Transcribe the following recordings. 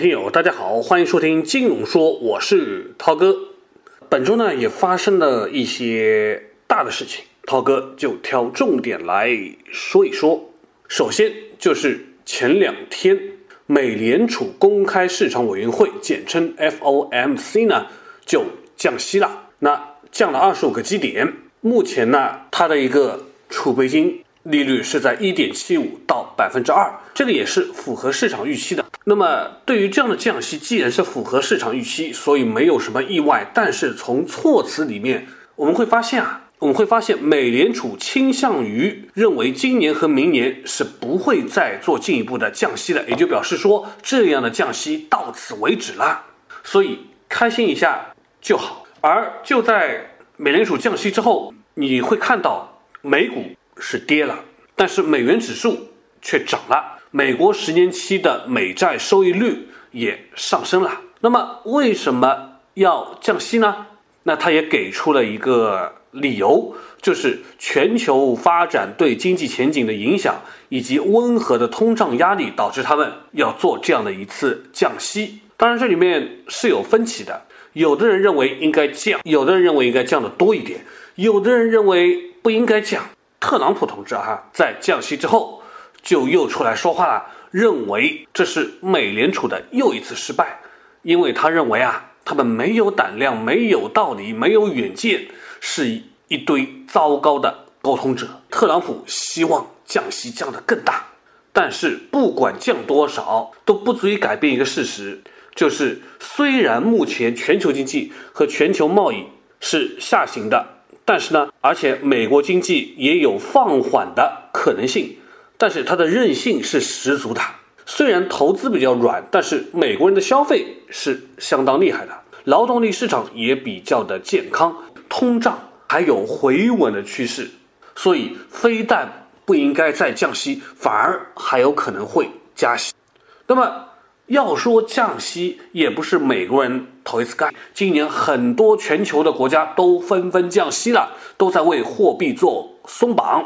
听友，大家好，欢迎收听金融说，我是涛哥。本周呢也发生了一些大的事情，涛哥就挑重点来说一说。首先就是前两天，美联储公开市场委员会，简称 FOMC 呢，就降息了，那降了二十五个基点。目前呢，它的一个储备金利率是在一点七五到百分之二，这个也是符合市场预期的。那么，对于这样的降息，既然是符合市场预期，所以没有什么意外。但是从措辞里面，我们会发现啊，我们会发现美联储倾向于认为今年和明年是不会再做进一步的降息了，也就表示说这样的降息到此为止了。所以开心一下就好。而就在美联储降息之后，你会看到美股是跌了，但是美元指数却涨了。美国十年期的美债收益率也上升了。那么为什么要降息呢？那他也给出了一个理由，就是全球发展对经济前景的影响，以及温和的通胀压力导致他们要做这样的一次降息。当然，这里面是有分歧的。有的人认为应该降，有的人认为应该降的多一点，有的人认为不应该降。特朗普同志哈，在降息之后就又出来说话了，认为这是美联储的又一次失败，因为他认为啊，他们没有胆量，没有道理，没有远见，是一堆糟糕的沟通者。特朗普希望降息降得更大，但是不管降多少，都不足以改变一个事实。就是虽然目前全球经济和全球贸易是下行的，但是呢，而且美国经济也有放缓的可能性，但是它的韧性是十足的。虽然投资比较软，但是美国人的消费是相当厉害的，劳动力市场也比较的健康，通胀还有回稳的趋势，所以非但不应该再降息，反而还有可能会加息。那么。要说降息，也不是美国人头一次干。今年很多全球的国家都纷纷降息了，都在为货币做松绑。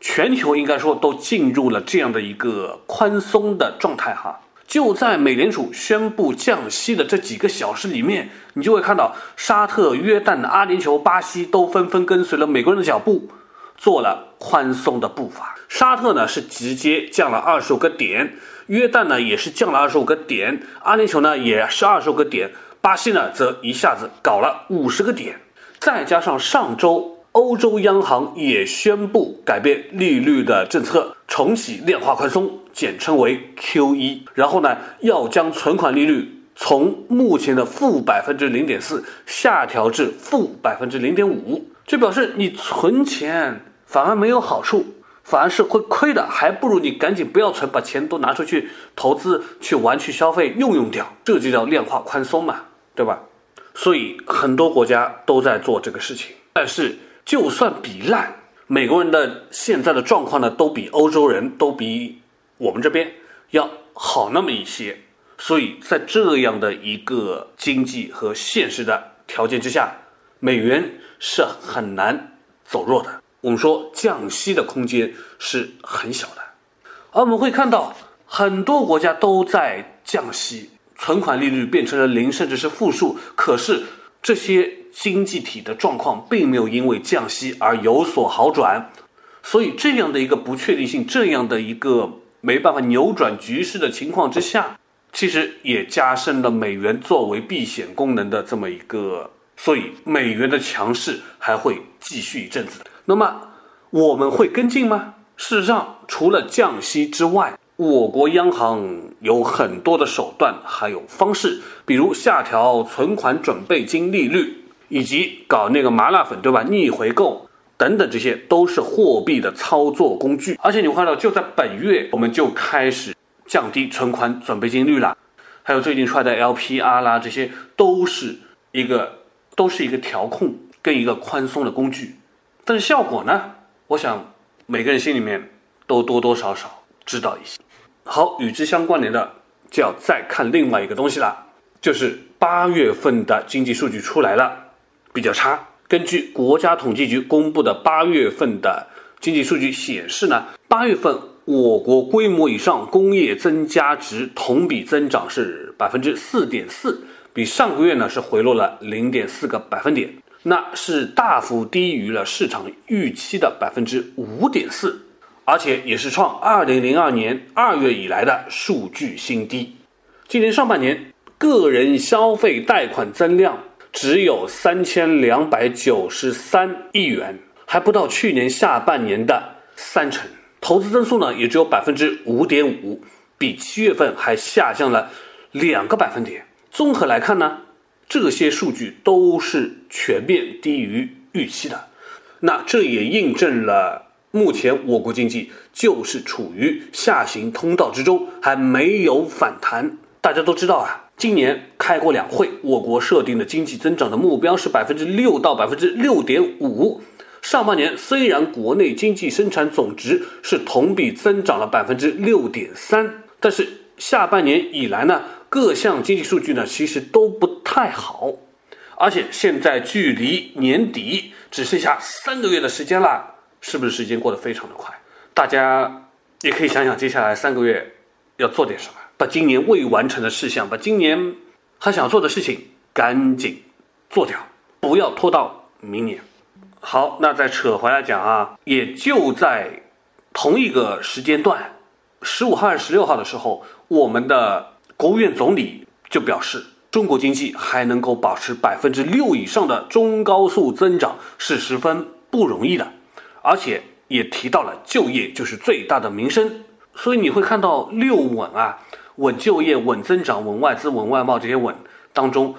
全球应该说都进入了这样的一个宽松的状态哈。就在美联储宣布降息的这几个小时里面，你就会看到沙特、约旦、阿联酋、巴西都纷纷跟随了美国人的脚步，做了宽松的步伐。沙特呢是直接降了二十五个点。约旦呢也是降了二十五个点，阿联酋呢也是二十五个点，巴西呢则一下子搞了五十个点，再加上上周欧洲央行也宣布改变利率的政策，重启量化宽松，简称为 QE，然后呢要将存款利率从目前的负百分之零点四下调至负百分之零点五，就表示你存钱反而没有好处。反而是会亏的，还不如你赶紧不要存，把钱都拿出去投资、去玩、去消费、用用掉，这就叫量化宽松嘛，对吧？所以很多国家都在做这个事情。但是就算比烂，美国人的现在的状况呢，都比欧洲人都比我们这边要好那么一些。所以在这样的一个经济和现实的条件之下，美元是很难走弱的。我们说降息的空间是很小的，而我们会看到很多国家都在降息，存款利率变成了零甚至是负数。可是这些经济体的状况并没有因为降息而有所好转，所以这样的一个不确定性，这样的一个没办法扭转局势的情况之下，其实也加深了美元作为避险功能的这么一个，所以美元的强势还会继续一阵子。那么我们会跟进吗？事实上，除了降息之外，我国央行有很多的手段，还有方式，比如下调存款准备金利率，以及搞那个麻辣粉，对吧？逆回购等等，这些都是货币的操作工具。而且你会看到，就在本月，我们就开始降低存款准备金率了，还有最近出来的 LPR 啦，这些都是一个都是一个调控跟一个宽松的工具。但是效果呢？我想每个人心里面都多多少少知道一些。好，与之相关联的就要再看另外一个东西了，就是八月份的经济数据出来了，比较差。根据国家统计局公布的八月份的经济数据显示呢，八月份我国规模以上工业增加值同比增长是百分之四点四，比上个月呢是回落了零点四个百分点，那是大幅低于了市场预期的百分之五点四，而且也是创二零零二年二月以来的数据新低。今年上半年个人消费贷款增量只有三千两百九十三亿元，还不到去年下半年的三成。投资增速呢也只有百分之五点五，比七月份还下降了两个百分点。综合来看呢，这些数据都是全面低于预期的。那这也印证了目前我国经济就是处于下行通道之中，还没有反弹。大家都知道啊，今年开过两会，我国设定的经济增长的目标是百分之六到百分之六点五。上半年虽然国内经济生产总值是同比增长了百分之六点三，但是下半年以来呢，各项经济数据呢其实都不太好，而且现在距离年底只剩下三个月的时间了，是不是时间过得非常的快？大家也可以想想接下来三个月要做点什么，把今年未完成的事项，把今年还想做的事情赶紧做掉，不要拖到明年。好，那再扯回来讲啊，也就在同一个时间段，十五号、十六号的时候，我们的国务院总理就表示，中国经济还能够保持百分之六以上的中高速增长是十分不容易的，而且也提到了就业就是最大的民生，所以你会看到六稳啊，稳就业、稳增长、稳外资、稳外贸这些稳当中，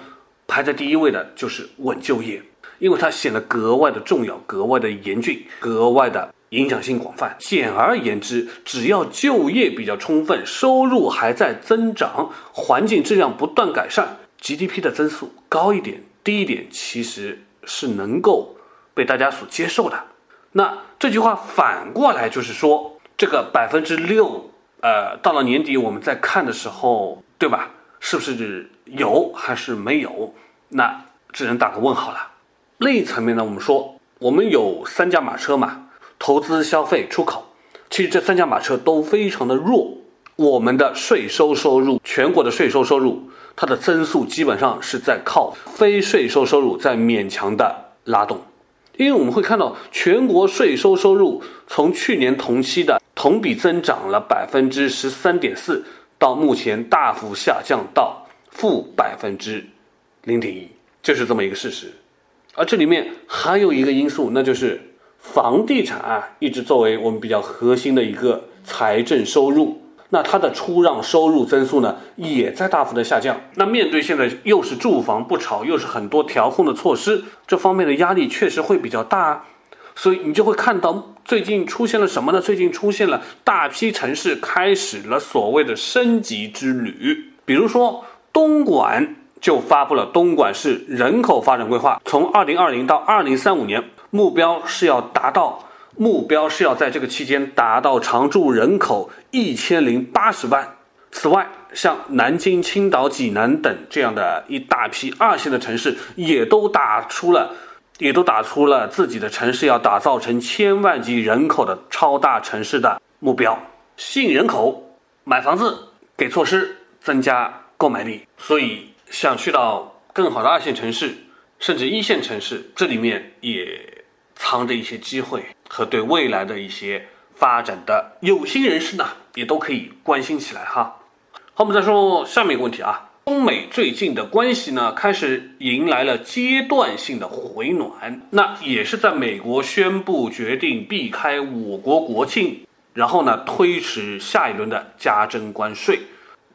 排在第一位的就是稳就业。因为它显得格外的重要，格外的严峻，格外的影响性广泛。简而言之，只要就业比较充分，收入还在增长，环境质量不断改善，GDP 的增速高一点、低一点，其实是能够被大家所接受的。那这句话反过来就是说，这个百分之六，呃，到了年底我们在看的时候，对吧？是不是有还是没有？那只能打个问号了。另一层面呢，我们说我们有三驾马车嘛，投资、消费、出口。其实这三驾马车都非常的弱。我们的税收收入，全国的税收收入，它的增速基本上是在靠非税收收入在勉强的拉动。因为我们会看到，全国税收收入从去年同期的同比增长了百分之十三点四，到目前大幅下降到负百分之零点一，就是这么一个事实。而这里面还有一个因素，那就是房地产啊，一直作为我们比较核心的一个财政收入，那它的出让收入增速呢，也在大幅的下降。那面对现在又是住房不炒，又是很多调控的措施，这方面的压力确实会比较大。所以你就会看到最近出现了什么呢？最近出现了大批城市开始了所谓的升级之旅，比如说东莞。就发布了东莞市人口发展规划，从二零二零到二零三五年，目标是要达到，目标是要在这个期间达到常住人口一千零八十万。此外，像南京、青岛、济南等这样的一大批二线的城市，也都打出了，也都打出了自己的城市要打造成千万级人口的超大城市的目标，吸引人口买房子，给措施增加购买力。所以。想去到更好的二线城市，甚至一线城市，这里面也藏着一些机会和对未来的一些发展的有心人士呢，也都可以关心起来哈。好，我们再说下面一个问题啊，中美最近的关系呢，开始迎来了阶段性的回暖，那也是在美国宣布决定避开我国国庆，然后呢推迟下一轮的加征关税。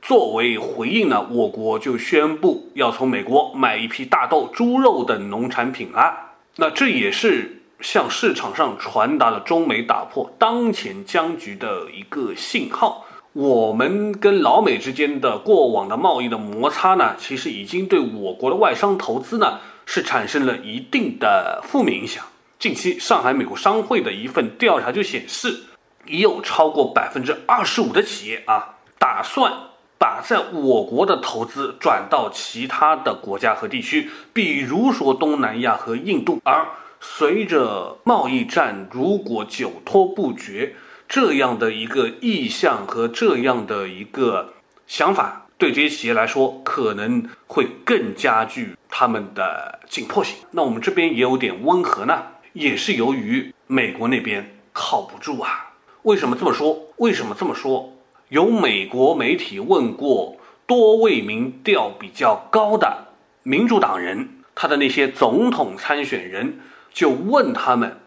作为回应呢，我国就宣布要从美国买一批大豆、猪肉等农产品了。那这也是向市场上传达了中美打破当前僵局的一个信号。我们跟老美之间的过往的贸易的摩擦呢，其实已经对我国的外商投资呢是产生了一定的负面影响。近期上海美国商会的一份调查就显示，已有超过百分之二十五的企业啊打算。把在我国的投资转到其他的国家和地区，比如说东南亚和印度。而随着贸易战如果久拖不决，这样的一个意向和这样的一个想法，对这些企业来说可能会更加具他们的紧迫性。那我们这边也有点温和呢，也是由于美国那边靠不住啊。为什么这么说？为什么这么说？有美国媒体问过多位民调比较高的民主党人，他的那些总统参选人，就问他们：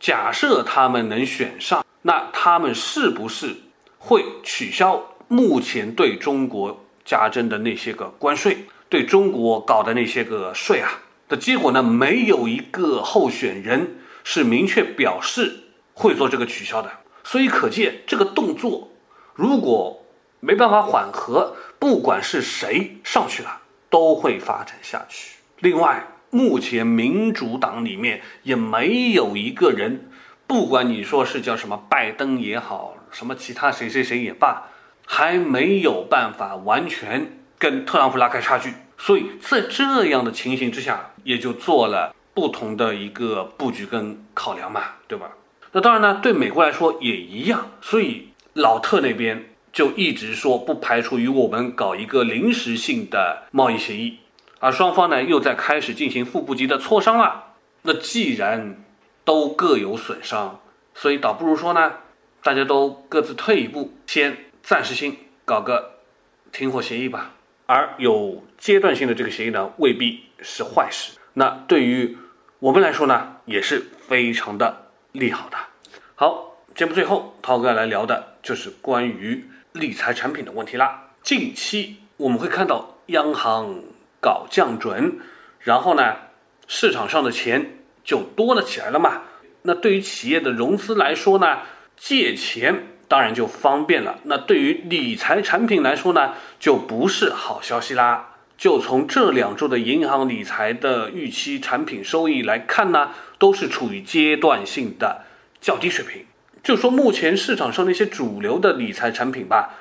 假设他们能选上，那他们是不是会取消目前对中国加征的那些个关税，对中国搞的那些个税啊？的结果呢？没有一个候选人是明确表示会做这个取消的。所以可见，这个动作如果没办法缓和，不管是谁上去了，都会发展下去。另外，目前民主党里面也没有一个人，不管你说是叫什么拜登也好，什么其他谁谁谁也罢，还没有办法完全跟特朗普拉开差距。所以在这样的情形之下，也就做了不同的一个布局跟考量嘛，对吧？那当然呢，对美国来说也一样，所以老特那边就一直说不排除与我们搞一个临时性的贸易协议，而双方呢又在开始进行副部级的磋商了。那既然都各有损伤，所以倒不如说呢，大家都各自退一步，先暂时性搞个停火协议吧。而有阶段性的这个协议呢，未必是坏事。那对于我们来说呢，也是非常的。利好的，好，节目最后，涛哥来聊的就是关于理财产品的问题啦。近期我们会看到央行搞降准，然后呢，市场上的钱就多了起来了嘛。那对于企业的融资来说呢，借钱当然就方便了。那对于理财产品来说呢，就不是好消息啦。就从这两周的银行理财的预期产品收益来看呢，都是处于阶段性的较低水平。就说目前市场上那些主流的理财产品吧，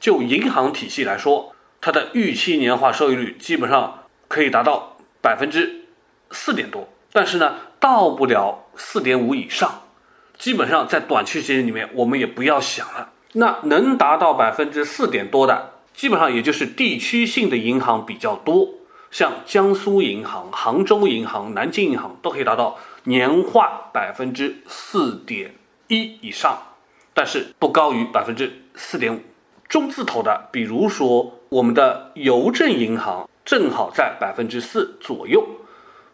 就银行体系来说，它的预期年化收益率基本上可以达到百分之四点多，但是呢，到不了四点五以上，基本上在短期时间里面，我们也不要想了。那能达到百分之四点多的。基本上也就是地区性的银行比较多，像江苏银行、杭州银行、南京银行都可以达到年化百分之四点一以上，但是不高于百分之四点五。中字头的，比如说我们的邮政银行，正好在百分之四左右。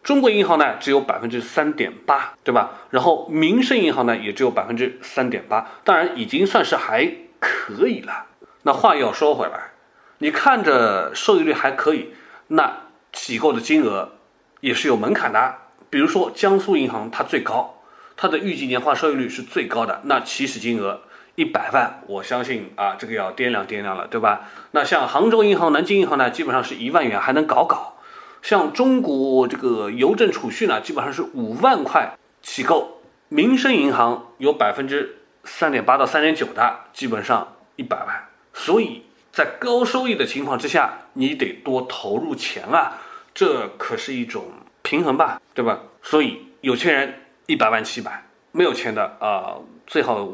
中国银行呢，只有百分之三点八，对吧？然后民生银行呢，也只有百分之三点八，当然已经算是还可以了。那话又要说回来，你看着收益率还可以，那起购的金额也是有门槛的。比如说江苏银行，它最高，它的预计年化收益率是最高的，那起始金额一百万，我相信啊，这个要掂量掂量了，对吧？那像杭州银行、南京银行呢，基本上是一万元还能搞搞。像中国这个邮政储蓄呢，基本上是五万块起购。民生银行有百分之三点八到三点九的，基本上一百万。所以在高收益的情况之下，你得多投入钱啊，这可是一种平衡吧，对吧？所以有钱人一百万起买，没有钱的啊，最好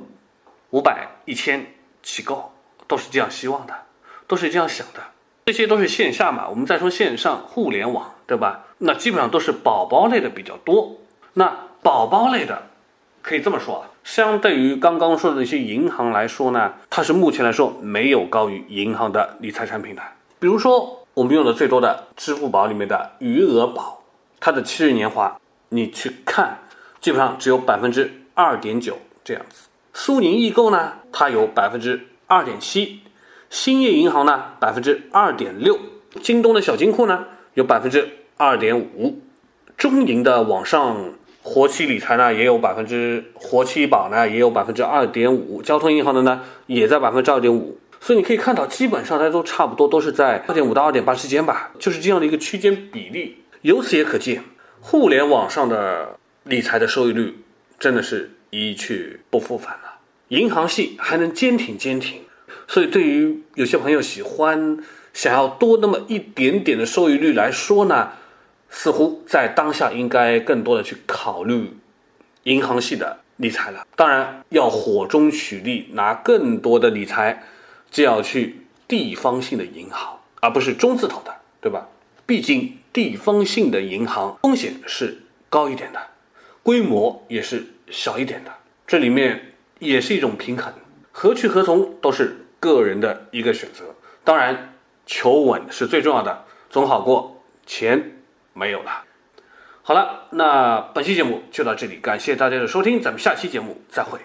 五百、一千起购，都是这样希望的，都是这样想的。这些都是线下嘛，我们再说线上互联网，对吧？那基本上都是宝宝类的比较多。那宝宝类的。可以这么说啊，相对于刚刚说的那些银行来说呢，它是目前来说没有高于银行的理财产品的。比如说我们用的最多的支付宝里面的余额宝，它的七日年化你去看，基本上只有百分之二点九这样子。苏宁易购呢，它有百分之二点七，兴业银行呢百分之二点六，京东的小金库呢有百分之二点五，中银的网上。活期理财呢也有百分之活期保呢也有百分之二点五，交通银行的呢也在百分之二点五，所以你可以看到，基本上它都差不多都是在二点五到二点八之间吧，就是这样的一个区间比例。由此也可见，互联网上的理财的收益率真的是一去不复返了。银行系还能坚挺坚挺，所以对于有些朋友喜欢想要多那么一点点的收益率来说呢。似乎在当下应该更多的去考虑银行系的理财了。当然，要火中取栗，拿更多的理财，就要去地方性的银行，而不是中字头的，对吧？毕竟地方性的银行风险是高一点的，规模也是小一点的，这里面也是一种平衡，何去何从都是个人的一个选择。当然，求稳是最重要的，总好过钱没有了。好了，那本期节目就到这里，感谢大家的收听，咱们下期节目再会。